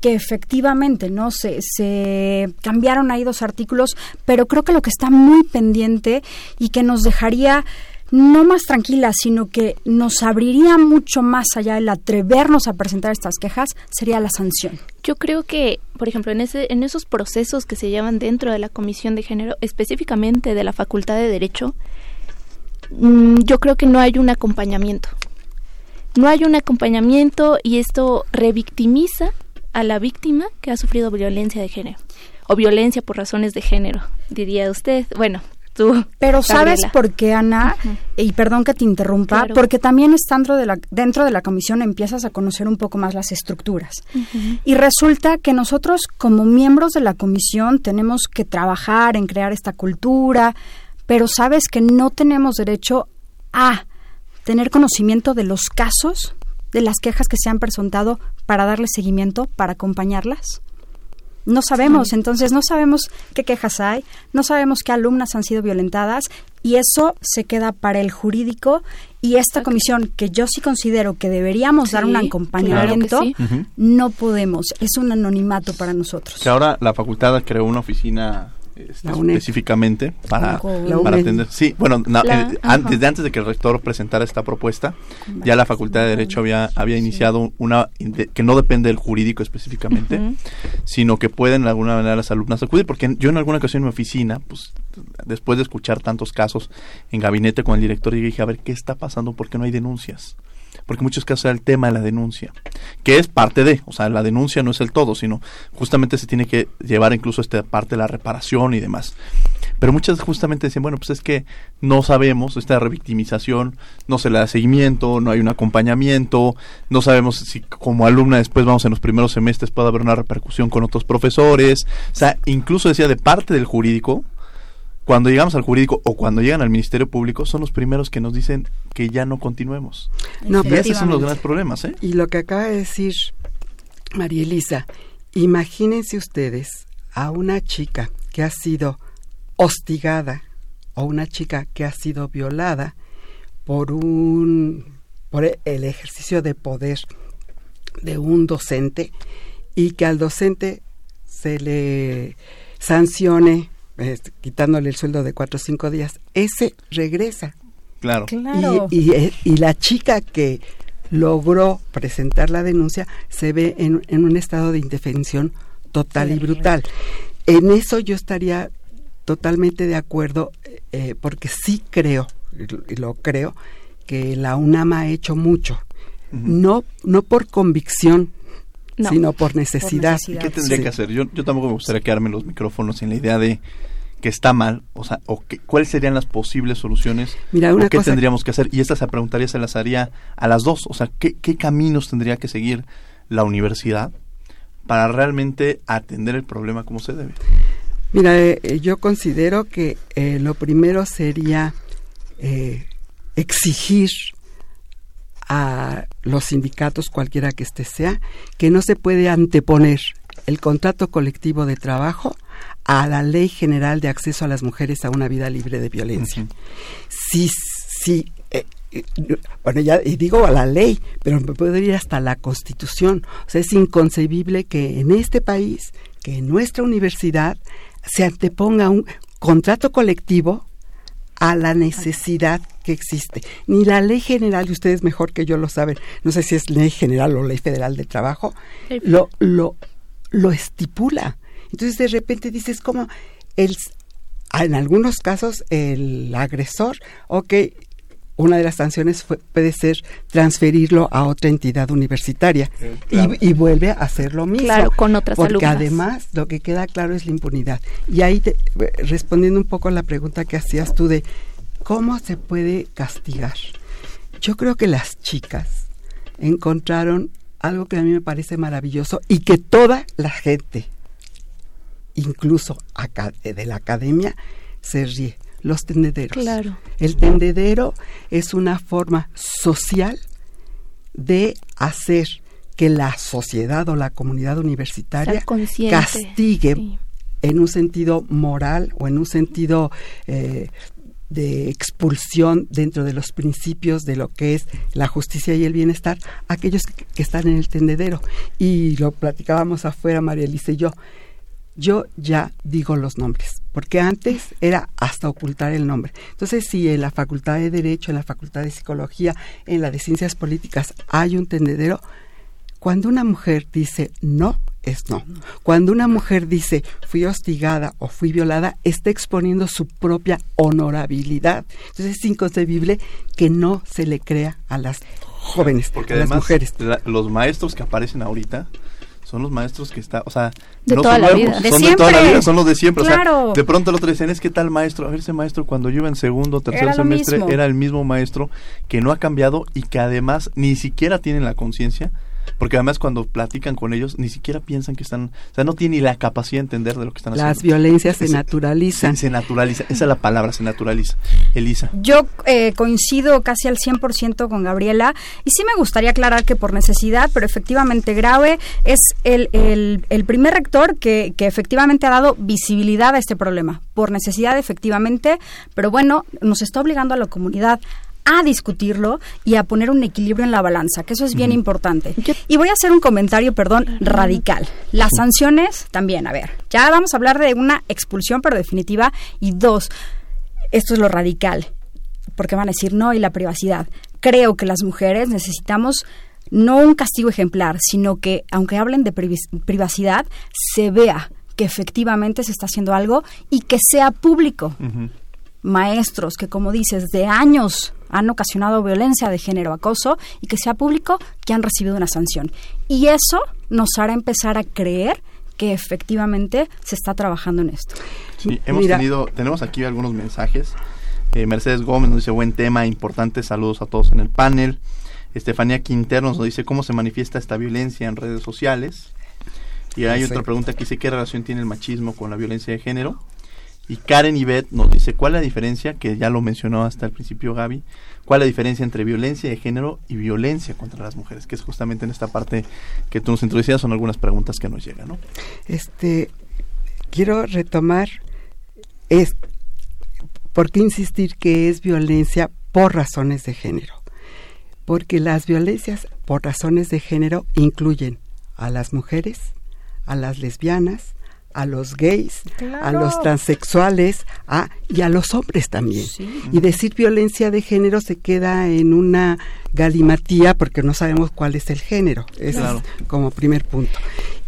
que efectivamente no se, se cambiaron ahí dos artículos, pero creo que lo que está muy pendiente y que nos dejaría no más tranquila, sino que nos abriría mucho más allá el atrevernos a presentar estas quejas, sería la sanción.
Yo creo que, por ejemplo, en, ese, en esos procesos que se llevan dentro de la Comisión de Género, específicamente de la Facultad de Derecho, mm, yo creo que no hay un acompañamiento. No hay un acompañamiento y esto revictimiza a la víctima que ha sufrido violencia de género o violencia por razones de género, diría usted. Bueno,
pero ¿sabes por qué, Ana? Y perdón que te interrumpa, porque también de, la, dentro de la comisión empiezas a conocer un poco más las estructuras. Y resulta que nosotros como miembros de la comisión tenemos que trabajar en crear esta cultura, pero sabes que no tenemos derecho a tener conocimiento de los casos, de las quejas que se han presentado para darle seguimiento, para acompañarlas. No sabemos, entonces no sabemos qué quejas hay, no sabemos qué alumnas han sido violentadas y eso se queda para el jurídico. Y esta comisión que yo sí considero que deberíamos dar un acompañamiento, no podemos, es un anonimato para nosotros.
Que ahora la facultad creó una oficina este, específicamente para, para atender. Sí, bueno, eh, antes, antes de que el rector presentara esta propuesta, ya la Facultad de Derecho había, había iniciado una que no depende del jurídico específicamente, sino que pueden de alguna manera las alumnas acudir, porque yo en alguna ocasión en mi oficina, pues después de escuchar tantos casos en gabinete con el director, dije, a ver, ¿qué está pasando? ¿Por qué no hay denuncias? Porque en muchos casos era el tema de la denuncia, que es parte de, o sea, la denuncia no es el todo, sino justamente se tiene que llevar incluso esta parte de la reparación y demás. pero muchas justamente decían, bueno, pues es que no sabemos, esta revictimización, no se le da seguimiento, no hay un acompañamiento, no sabemos si como alumna después vamos en los primeros semestres puede haber una repercusión con otros profesores, o sea, incluso decía de parte del jurídico, cuando llegamos al jurídico o cuando llegan al Ministerio Público, son los primeros que nos dicen que ya no continuemos.
No,
y esos son los grandes problemas, ¿eh?
Y lo que acaba de decir María Elisa, imagínense ustedes a una chica que ha sido hostigada o una chica que ha sido violada por un por el ejercicio de poder de un docente y que al docente se le sancione quitándole el sueldo de cuatro o cinco días, ese regresa.
Claro.
Y, y, y, la chica que logró presentar la denuncia se ve en, en un estado de indefensión total y brutal. En eso yo estaría totalmente de acuerdo, eh, porque sí creo, y lo creo, que la UNAM ha hecho mucho. No, no por convicción, sino por necesidad.
¿Y qué tendría que hacer? Yo, yo tampoco me gustaría quedarme los micrófonos sin la idea de que está mal, o sea, o que, cuáles serían las posibles soluciones,
Mira, una
o qué
cosa-
tendríamos que hacer. Y esta se preguntaría, se las haría a las dos, o sea, ¿qué, qué caminos tendría que seguir la universidad para realmente atender el problema como se debe.
Mira, eh, eh, yo considero que eh, lo primero sería eh, exigir a los sindicatos, cualquiera que este sea, que no se puede anteponer el contrato colectivo de trabajo a la ley general de acceso a las mujeres a una vida libre de violencia. Sí, sí. eh, eh, bueno, ya y digo a la ley, pero me puedo ir hasta la Constitución. O sea, es inconcebible que en este país, que en nuestra universidad, se anteponga un contrato colectivo a la necesidad que existe. Ni la ley general, y ustedes mejor que yo lo saben, no sé si es ley general o ley federal de trabajo, lo, lo, lo estipula. Entonces de repente dices como el, en algunos casos el agresor, ok, una de las sanciones fue- puede ser transferirlo a otra entidad universitaria
claro.
y, y vuelve a hacer lo mismo.
Claro, con otras
Porque
alumnas.
además lo que queda claro es la impunidad. Y ahí, te- respondiendo un poco a la pregunta que hacías tú de cómo se puede castigar. Yo creo que las chicas encontraron algo que a mí me parece maravilloso y que toda la gente, incluso aca- de la academia, se ríe. Los tendederos.
Claro.
El tendedero es una forma social de hacer que la sociedad o la comunidad universitaria castigue en un sentido moral o en un sentido eh, de expulsión dentro de los principios de lo que es la justicia y el bienestar aquellos que, que están en el tendedero. Y lo platicábamos afuera, María Elisa y yo. Yo ya digo los nombres, porque antes era hasta ocultar el nombre. Entonces, si en la Facultad de Derecho, en la Facultad de Psicología, en la de Ciencias Políticas hay un tendedero, cuando una mujer dice no, es no. Cuando una mujer dice fui hostigada o fui violada, está exponiendo su propia honorabilidad. Entonces es inconcebible que no se le crea a las jóvenes,
Porque
a las
además
mujeres.
la- los maestros que aparecen ahorita son los maestros que está, o sea,
De
no
toda
son
la
nuevos,
vida. De
son de toda la
siempre.
vida, son los de siempre. O
Claro.
sea, de pronto el otro dicen, es que tal maestro, a ver ese maestro cuando yo iba en segundo o tercer
Era
semestre era el mismo maestro que no ha cambiado y que además ni siquiera tienen la conciencia, porque además cuando platican con ellos ni siquiera piensan que están, o sea, no tienen ni la capacidad de entender de lo que están
Las
haciendo.
violencias se naturalizan.
Se, se naturaliza, esa es la palabra, se naturaliza. Elisa.
Yo eh, coincido casi al 100% con Gabriela y sí me gustaría aclarar que por necesidad, pero efectivamente grave, es el, el- el primer rector que, que efectivamente ha dado visibilidad a este problema. Por necesidad, efectivamente, pero bueno, nos está obligando a la comunidad a discutirlo y a poner un equilibrio en la balanza, que eso es bien importante. Y voy a hacer un comentario, perdón, radical. Las sanciones también, a ver, ya vamos a hablar de una expulsión, pero definitiva, y dos, esto es lo radical, porque van a decir no y la privacidad. Creo que las mujeres necesitamos no un castigo ejemplar, sino que, aunque hablen de privacidad, se vea que efectivamente se está haciendo algo y que sea público. Maestros que, como dices, de años han ocasionado violencia de género, acoso, y que sea público que han recibido una sanción. Y eso nos hará empezar a creer que efectivamente se está trabajando en esto.
Sí, hemos tenido, tenemos aquí algunos mensajes. Eh, Mercedes Gómez nos dice buen tema, importante, saludos a todos en el panel. Estefanía Quintero nos dice cómo se manifiesta esta violencia en redes sociales. Y hay otra pregunta que dice qué relación tiene el machismo con la violencia de género. Y Karen Ibet nos dice cuál es la diferencia, que ya lo mencionó hasta el principio Gaby, cuál es la diferencia entre violencia de género y violencia contra las mujeres, que es justamente en esta parte que tú nos introducías, son algunas preguntas que nos llegan, ¿no?
Este, quiero retomar, es, ¿por qué insistir que es violencia por razones de género? Porque las violencias por razones de género incluyen a las mujeres, a las lesbianas, a los gays, a los transexuales a, y a los hombres también. Y decir violencia de género se queda en una galimatía porque no sabemos cuál es el género. Ese es como primer punto.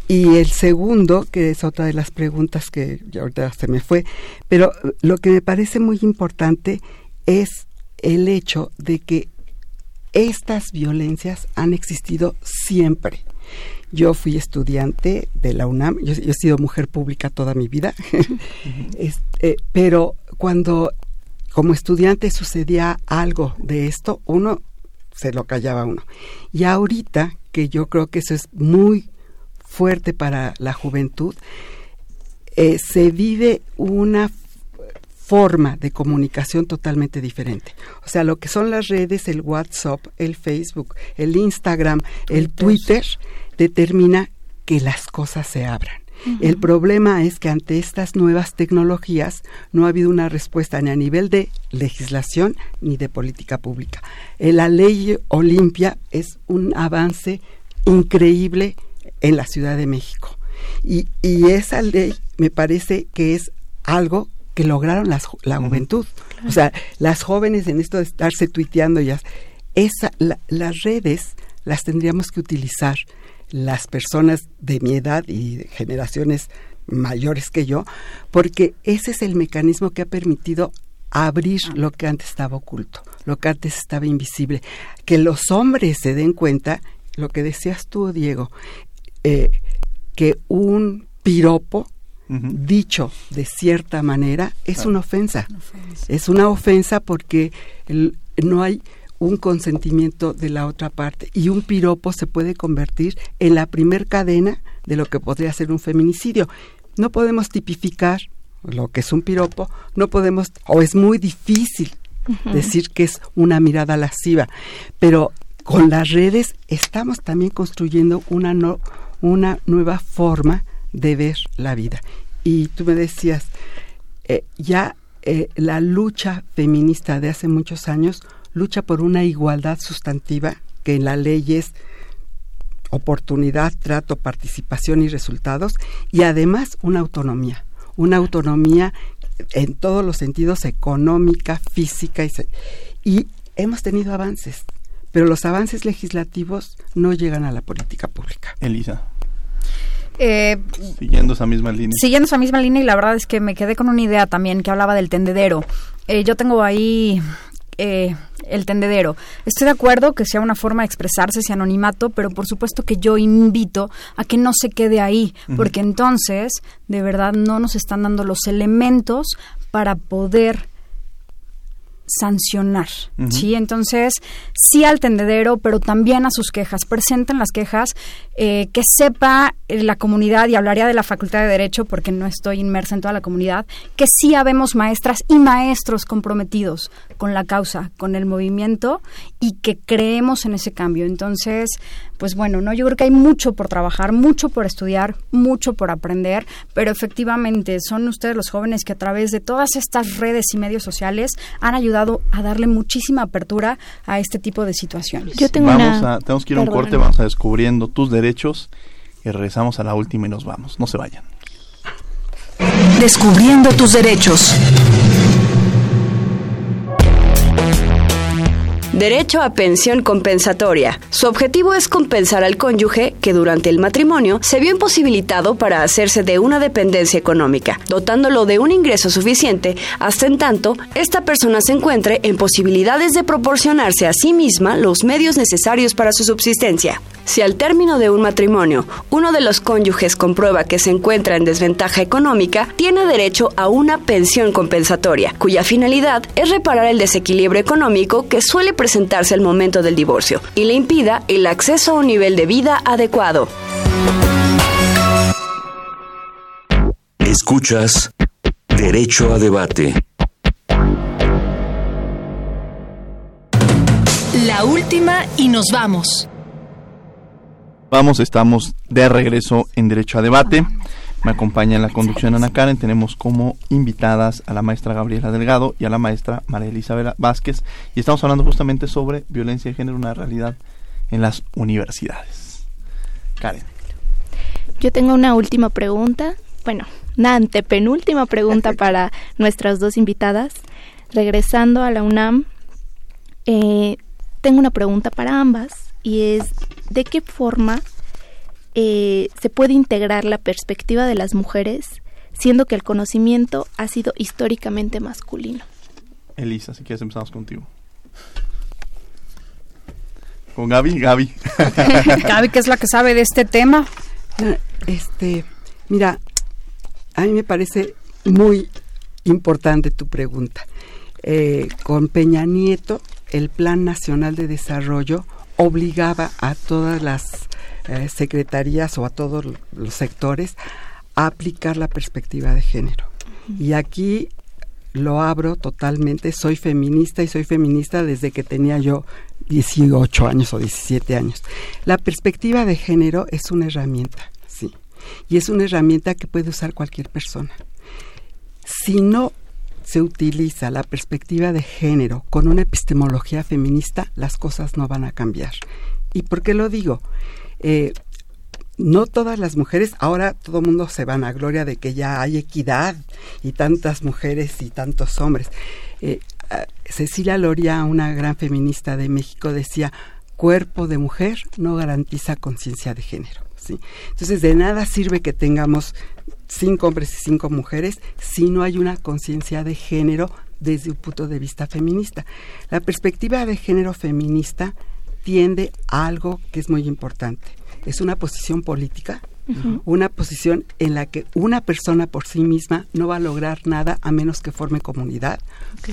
Y el segundo, que es otra de las preguntas que ya ahorita se me fue, pero lo que me parece muy importante es el hecho de que estas violencias han existido siempre. Yo fui estudiante de la UNAM, yo, he sido mujer pública toda mi vida, [laughs] este, pero cuando como estudiante sucedía algo de esto, uno se lo callaba uno. Y ahorita, que yo creo que eso es muy fuerte para la juventud, eh, se vive una forma de comunicación totalmente diferente. O sea, lo que son las redes, el WhatsApp, el Facebook, el Instagram, el Twitter, determina que las cosas se abran. El problema es que ante estas nuevas tecnologías no ha habido una respuesta ni a nivel de legislación ni de política pública. Eh, la ley Olimpia es un avance increíble en la Ciudad de México. Y, esa ley me parece que es algo que lograron las, la juventud. O sea, las jóvenes en esto de estarse tuiteando ya, esa, las redes las tendríamos que utilizar las personas de mi edad y de generaciones mayores que yo, porque ese es el mecanismo que ha permitido abrir lo que antes estaba oculto, lo que antes estaba invisible, que los hombres se den cuenta, lo que decías tú, Diego, eh, que un piropo dicho de cierta manera es una, ofensa. Es una ofensa porque no hay un consentimiento de la otra parte y un piropo se puede convertir en la primer cadena de lo que podría ser un feminicidio. No podemos tipificar lo que es un piropo, no podemos, o es muy difícil decir que es una mirada lasciva, pero con las redes estamos también construyendo una, no, una nueva forma de ver la vida. Y tú me decías, eh, ya eh, la lucha feminista de hace muchos años lucha por una igualdad sustantiva que en la ley es oportunidad, trato, participación y resultados, y además una autonomía, una autonomía en todos los sentidos, económica, física, y, y hemos tenido avances, pero los avances legislativos no llegan a la política pública.
Elisa.
Eh,
siguiendo esa misma línea.
Siguiendo esa misma línea y la verdad es que me quedé con una idea también que hablaba del tendedero. Eh, yo tengo ahí eh, el tendedero. Estoy de acuerdo que sea una forma de expresarse ese anonimato, pero por supuesto que yo invito a que no se quede ahí, porque entonces de verdad no nos están dando los elementos para poder sancionar, ¿sí? Entonces, sí al tendedero, pero también a sus quejas. Presenten las quejas, eh, que sepa la comunidad, y hablaría de la Facultad de Derecho, porque no estoy inmersa en toda la comunidad, que sí habemos maestras y maestros comprometidos con la causa, con el movimiento, y que creemos en ese cambio. Entonces, pues bueno, no, yo creo que hay mucho por trabajar, mucho por estudiar, mucho por aprender, pero efectivamente son ustedes los jóvenes que a través de todas estas redes y medios sociales han ayudado a darle muchísima apertura a este tipo de situaciones.
Yo tengo vamos a, tenemos que ir a un corte, vamos a descubriendo tus derechos y regresamos a la última y nos vamos. No se vayan.
Descubriendo tus derechos. Derecho a pensión compensatoria. Su objetivo es compensar al cónyuge que durante el matrimonio se vio imposibilitado para hacerse de una dependencia económica, dotándolo de un ingreso suficiente hasta en tanto esta persona se encuentre en posibilidades de proporcionarse a sí misma los medios necesarios para su subsistencia. Si al término de un matrimonio uno de los cónyuges comprueba que se encuentra en desventaja económica, tiene derecho a una pensión compensatoria, cuya finalidad es reparar el desequilibrio económico que suele presentarse al momento del divorcio y le impida el acceso a un nivel de vida adecuado.
Escuchas Derecho a Debate.
La última y nos vamos.
Vamos, estamos de regreso en Derecho a Debate. Me acompaña en la conducción Ana Karen. Tenemos como invitadas a la maestra Gabriela Delgado y a la maestra María Elizabeth Vázquez. Y estamos hablando justamente sobre violencia de género, una realidad en las universidades. Karen.
Yo tengo una última pregunta. Bueno, una antepenúltima pregunta para nuestras dos invitadas. Regresando a la UNAM, eh, tengo una pregunta para ambas y es de qué forma eh, se puede integrar la perspectiva de las mujeres siendo que el conocimiento ha sido históricamente masculino.
Elisa, si quieres empezamos contigo. Con Gaby, Gaby. [laughs]
Gaby, que es la que sabe de este tema.
Este, mira, a mí me parece muy importante tu pregunta. Eh, con Peña Nieto, el Plan Nacional de Desarrollo obligaba a todas las eh, secretarías o a todos los sectores a aplicar la perspectiva de género. Y aquí lo abro totalmente, soy feminista y soy feminista desde que tenía yo 18 años o 17 años. La perspectiva de género es una herramienta, sí, y es una herramienta que puede usar cualquier persona. Si no se utiliza la perspectiva de género con una epistemología feminista, las cosas no van a cambiar. ¿Y por qué lo digo? Eh, no todas las mujeres, ahora todo el mundo se van a gloria de que ya hay equidad y tantas mujeres y tantos hombres. Eh, Cecilia Loria, una gran feminista de México, decía, cuerpo de mujer no garantiza conciencia de género. ¿sí? Entonces, de nada sirve que tengamos cinco hombres y cinco mujeres si no hay una conciencia de género desde un punto de vista feminista. La perspectiva de género feminista tiende a algo que es muy importante. Es una posición política, una posición en la que una persona por sí misma no va a lograr nada a menos que forme comunidad.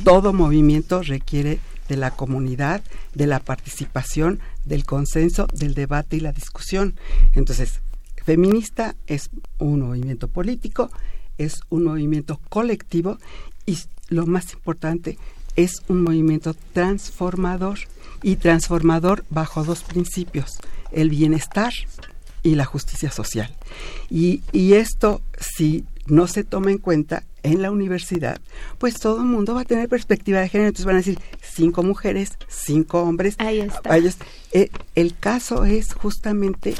Todo movimiento requiere de la comunidad, de la participación, del consenso, del debate y la discusión. Entonces, feminista es un movimiento político, es un movimiento colectivo y lo más importante es un movimiento transformador y transformador bajo dos principios, el bienestar y la justicia social. Y, y esto, si no se toma en cuenta en la universidad, pues todo el mundo va a tener perspectiva de género. Entonces van a decir cinco mujeres, cinco hombres.
Ahí está.
Eh, el caso es justamente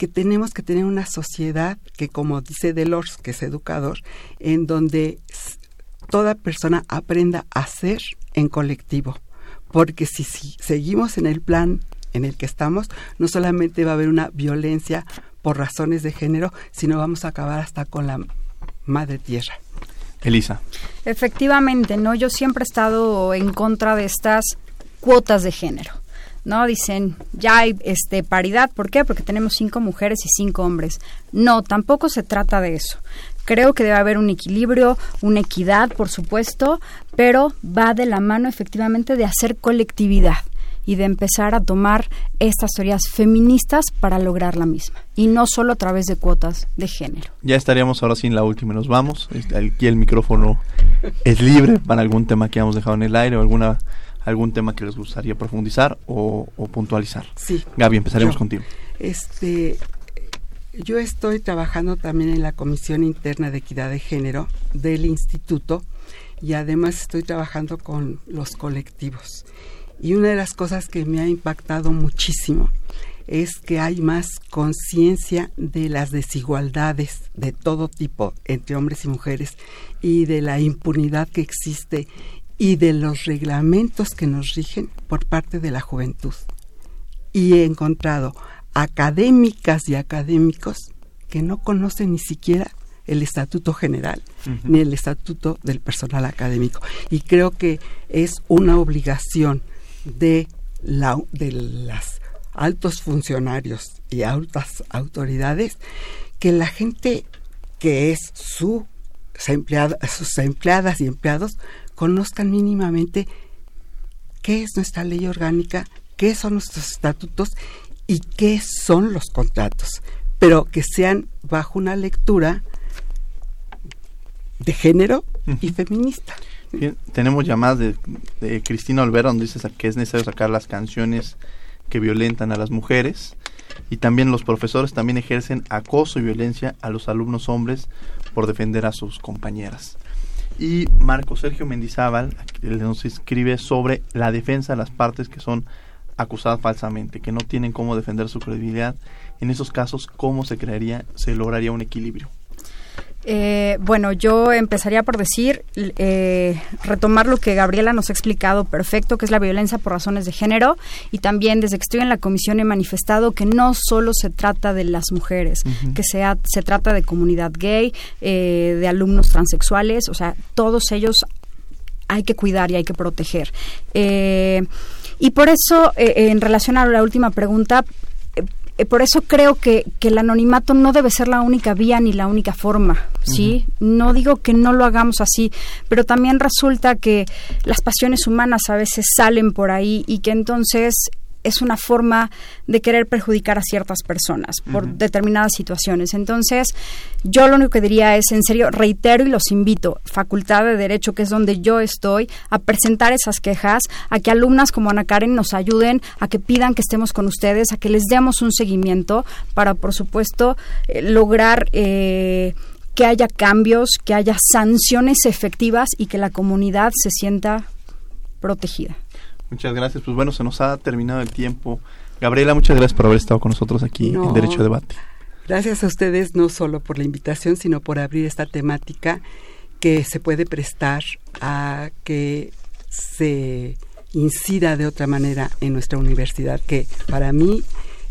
que tenemos que tener una sociedad que, como dice Delors, que es educador, en donde toda persona aprenda a ser en colectivo. Porque si, si seguimos en el plan en el que estamos, no solamente va a haber una violencia por razones de género, sino vamos a acabar hasta con la madre tierra.
Elisa.
Efectivamente, ¿no? Yo siempre he estado en contra de estas cuotas de género. ¿No? Dicen, ya hay este, paridad, ¿por qué? Porque tenemos cinco mujeres y cinco hombres. No, tampoco se trata de eso. Creo que debe haber un equilibrio, una equidad, por supuesto, pero va de la mano efectivamente de hacer colectividad y de empezar a tomar estas teorías feministas para lograr la misma y no solo a través de cuotas de género.
Ya estaríamos ahora sí en la última nos vamos. Este, aquí el micrófono es libre para algún tema que hayamos dejado en el aire o alguna algún tema que les gustaría profundizar o, puntualizar.
Sí.
Gaby, empezaremos contigo.
Este, yo estoy trabajando también en la Comisión Interna de Equidad de Género del Instituto y además estoy trabajando con los colectivos. Y una de las cosas que me ha impactado muchísimo es que hay más conciencia de las desigualdades de todo tipo entre hombres y mujeres y de la impunidad que existe y de los reglamentos que nos rigen por parte de la juventud. Y he encontrado académicas y académicos que no conocen ni siquiera el estatuto general ni el estatuto del personal académico. Y creo que es una obligación de, la, de las altos funcionarios y altas autoridades que la gente que es su, sus empleadas y empleados conozcan mínimamente qué es nuestra ley orgánica, qué son nuestros estatutos y qué son los contratos, pero que sean bajo una lectura de género y feminista.
tenemos llamadas de, de, Cristina Olvera donde dice que es necesario sacar las canciones que violentan a las mujeres y también los profesores también ejercen acoso y violencia a los alumnos hombres por defender a sus compañeras. Y Marco Sergio Mendizábal nos escribe sobre la defensa de las partes que son acusadas falsamente, que no tienen cómo defender su credibilidad. En esos casos, ¿cómo se crearía, se lograría un equilibrio?
Eh, bueno, yo empezaría por decir, eh, retomar lo que Gabriela nos ha explicado perfecto, que es la violencia por razones de género, y también desde que estoy en la comisión he manifestado que no solo se trata de las mujeres, que sea, se trata de comunidad gay, eh, de alumnos transexuales, o sea, todos ellos hay que cuidar y hay que proteger. y por eso, en relación a la última pregunta, eh, por eso creo que, que, el anonimato no debe ser la única vía ni la única forma, ¿sí? No digo que no lo hagamos así, pero también resulta que las pasiones humanas a veces salen por ahí y que entonces es una forma de querer perjudicar a ciertas personas por determinadas situaciones. Entonces, yo lo único que diría es, en serio, reitero y los invito, Facultad de Derecho, que es donde yo estoy, a presentar esas quejas, a que alumnas como Ana Karen nos ayuden, a que pidan que estemos con ustedes, a que les demos un seguimiento para, por supuesto, eh, lograr... Eh, que haya cambios, que haya sanciones efectivas y que la comunidad se sienta protegida.
Muchas gracias. Pues bueno, se nos ha terminado el tiempo. Gabriela, muchas gracias por haber estado con nosotros aquí en Derecho a Debate.
Gracias a ustedes no solo por la invitación, sino por abrir esta temática que se puede prestar a que se incida de otra manera en nuestra universidad, que para mí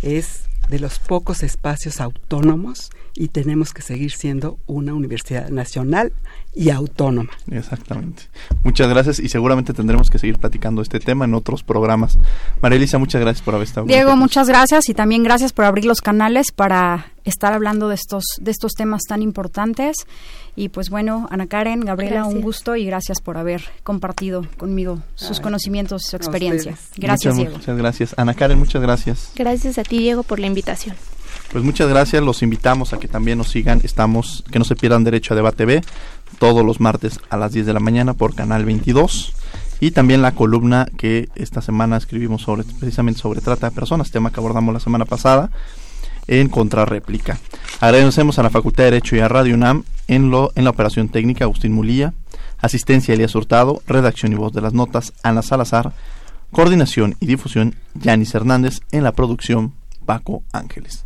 es de los pocos espacios autónomos y tenemos que seguir siendo una universidad nacional y autónoma.
Exactamente. Muchas gracias y seguramente tendremos que seguir platicando este tema en otros programas. María Elisa, muchas gracias por haber estado.
Diego, muchas gracias y también gracias por abrir los canales para estar hablando de estos de estos temas tan importantes y pues bueno, Ana Karen, Gabriela, un gusto y gracias por haber compartido conmigo sus conocimientos, su experiencia. Gracias,
Diego. Muchas gracias. Ana Karen, muchas gracias.
Gracias a ti, Diego, por la invitación.
Pues muchas gracias, los invitamos a que también nos sigan, estamos, que no se pierdan Derecho a Debate B, todos los martes a las 10 de la mañana por Canal 22 y también la columna que esta semana escribimos sobre precisamente sobre trata de personas, tema que abordamos la semana pasada en contrarréplica. Agradecemos a la Facultad de Derecho y a Radio UNAM en, lo, en la operación técnica Agustín Mulía, asistencia Elías Hurtado, redacción y voz de las notas Ana Salazar, coordinación y difusión Yanis Hernández, en la producción Paco Ángeles.